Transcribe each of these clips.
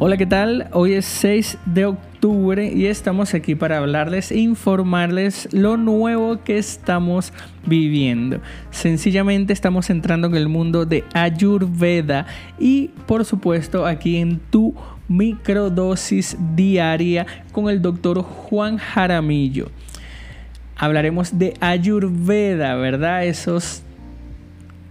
Hola, ¿qué tal? Hoy es 6 de octubre y estamos aquí para hablarles informarles lo nuevo que estamos viviendo. Sencillamente estamos entrando en el mundo de Ayurveda y por supuesto aquí en tu microdosis diaria con el doctor Juan Jaramillo. Hablaremos de Ayurveda, ¿verdad? Esos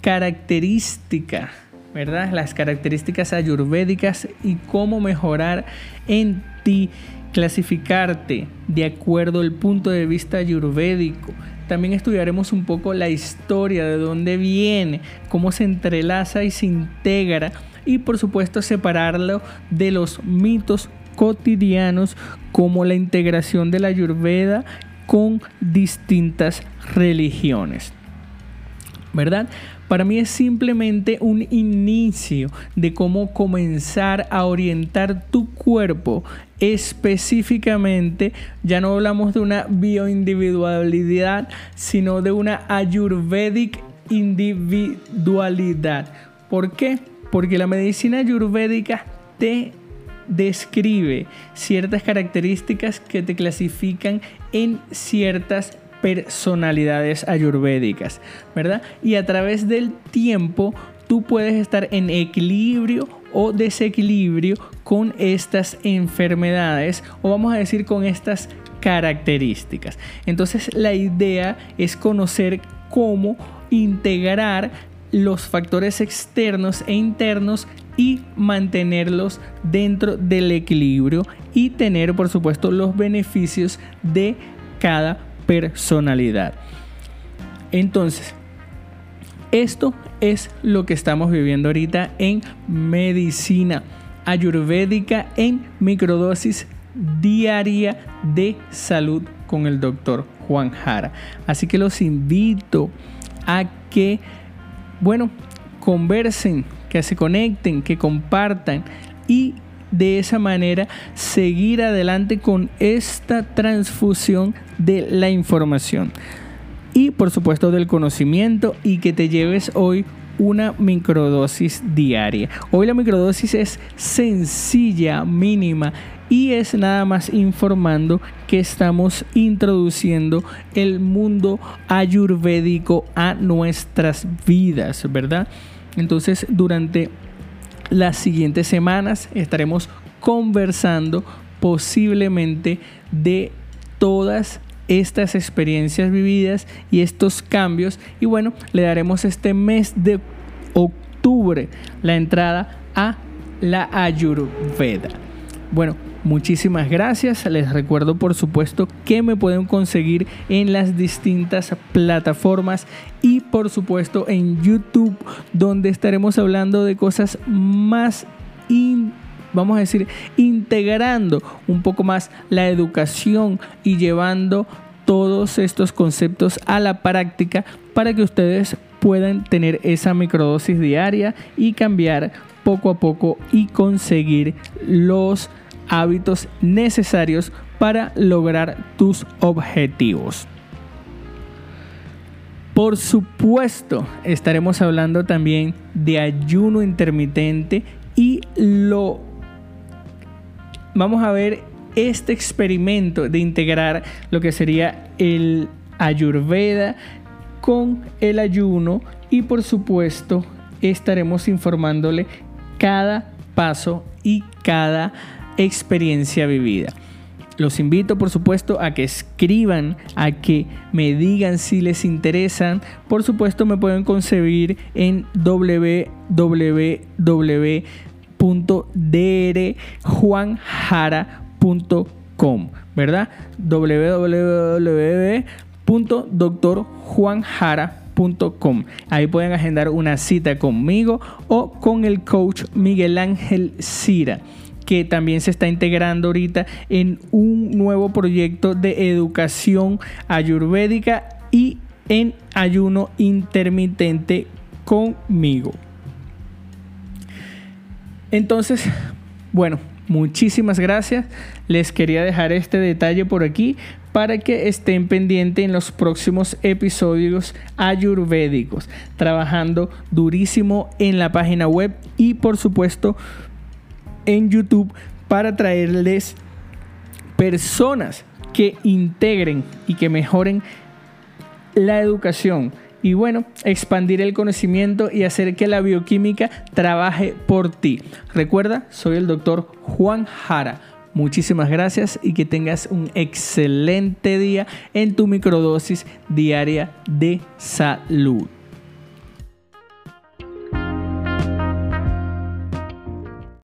características ¿verdad? Las características ayurvédicas y cómo mejorar en ti, clasificarte de acuerdo al punto de vista ayurvédico. También estudiaremos un poco la historia, de dónde viene, cómo se entrelaza y se integra y por supuesto separarlo de los mitos cotidianos como la integración de la ayurveda con distintas religiones. ¿Verdad? Para mí es simplemente un inicio de cómo comenzar a orientar tu cuerpo específicamente. Ya no hablamos de una bioindividualidad, sino de una ayurvedic individualidad. ¿Por qué? Porque la medicina ayurvédica te describe ciertas características que te clasifican en ciertas personalidades ayurvédicas, ¿verdad? Y a través del tiempo tú puedes estar en equilibrio o desequilibrio con estas enfermedades o vamos a decir con estas características. Entonces la idea es conocer cómo integrar los factores externos e internos y mantenerlos dentro del equilibrio y tener por supuesto los beneficios de cada personalidad. Entonces, esto es lo que estamos viviendo ahorita en medicina ayurvédica en microdosis diaria de salud con el doctor Juan Jara. Así que los invito a que, bueno, conversen, que se conecten, que compartan y de esa manera seguir adelante con esta transfusión de la información y por supuesto del conocimiento y que te lleves hoy una microdosis diaria. Hoy la microdosis es sencilla, mínima y es nada más informando que estamos introduciendo el mundo ayurvédico a nuestras vidas, ¿verdad? Entonces, durante las siguientes semanas estaremos conversando posiblemente de todas estas experiencias vividas y estos cambios. Y bueno, le daremos este mes de octubre la entrada a la Ayurveda. Bueno, muchísimas gracias. Les recuerdo por supuesto que me pueden conseguir en las distintas plataformas y por supuesto en YouTube donde estaremos hablando de cosas más vamos a decir, integrando un poco más la educación y llevando todos estos conceptos a la práctica para que ustedes puedan tener esa microdosis diaria y cambiar poco a poco y conseguir los hábitos necesarios para lograr tus objetivos. Por supuesto, estaremos hablando también de ayuno intermitente y lo vamos a ver este experimento de integrar lo que sería el ayurveda con el ayuno y por supuesto estaremos informándole cada paso y cada experiencia vivida. Los invito, por supuesto, a que escriban, a que me digan si les interesan. Por supuesto, me pueden concebir en www www.drjuanjara.com, ¿verdad? www.doctorjuanjara.com. Ahí pueden agendar una cita conmigo o con el coach Miguel Ángel Cira que también se está integrando ahorita en un nuevo proyecto de educación ayurvédica y en ayuno intermitente conmigo. Entonces, bueno, muchísimas gracias. Les quería dejar este detalle por aquí para que estén pendientes en los próximos episodios ayurvédicos, trabajando durísimo en la página web y por supuesto en YouTube para traerles personas que integren y que mejoren la educación y bueno, expandir el conocimiento y hacer que la bioquímica trabaje por ti. Recuerda, soy el doctor Juan Jara. Muchísimas gracias y que tengas un excelente día en tu microdosis diaria de salud.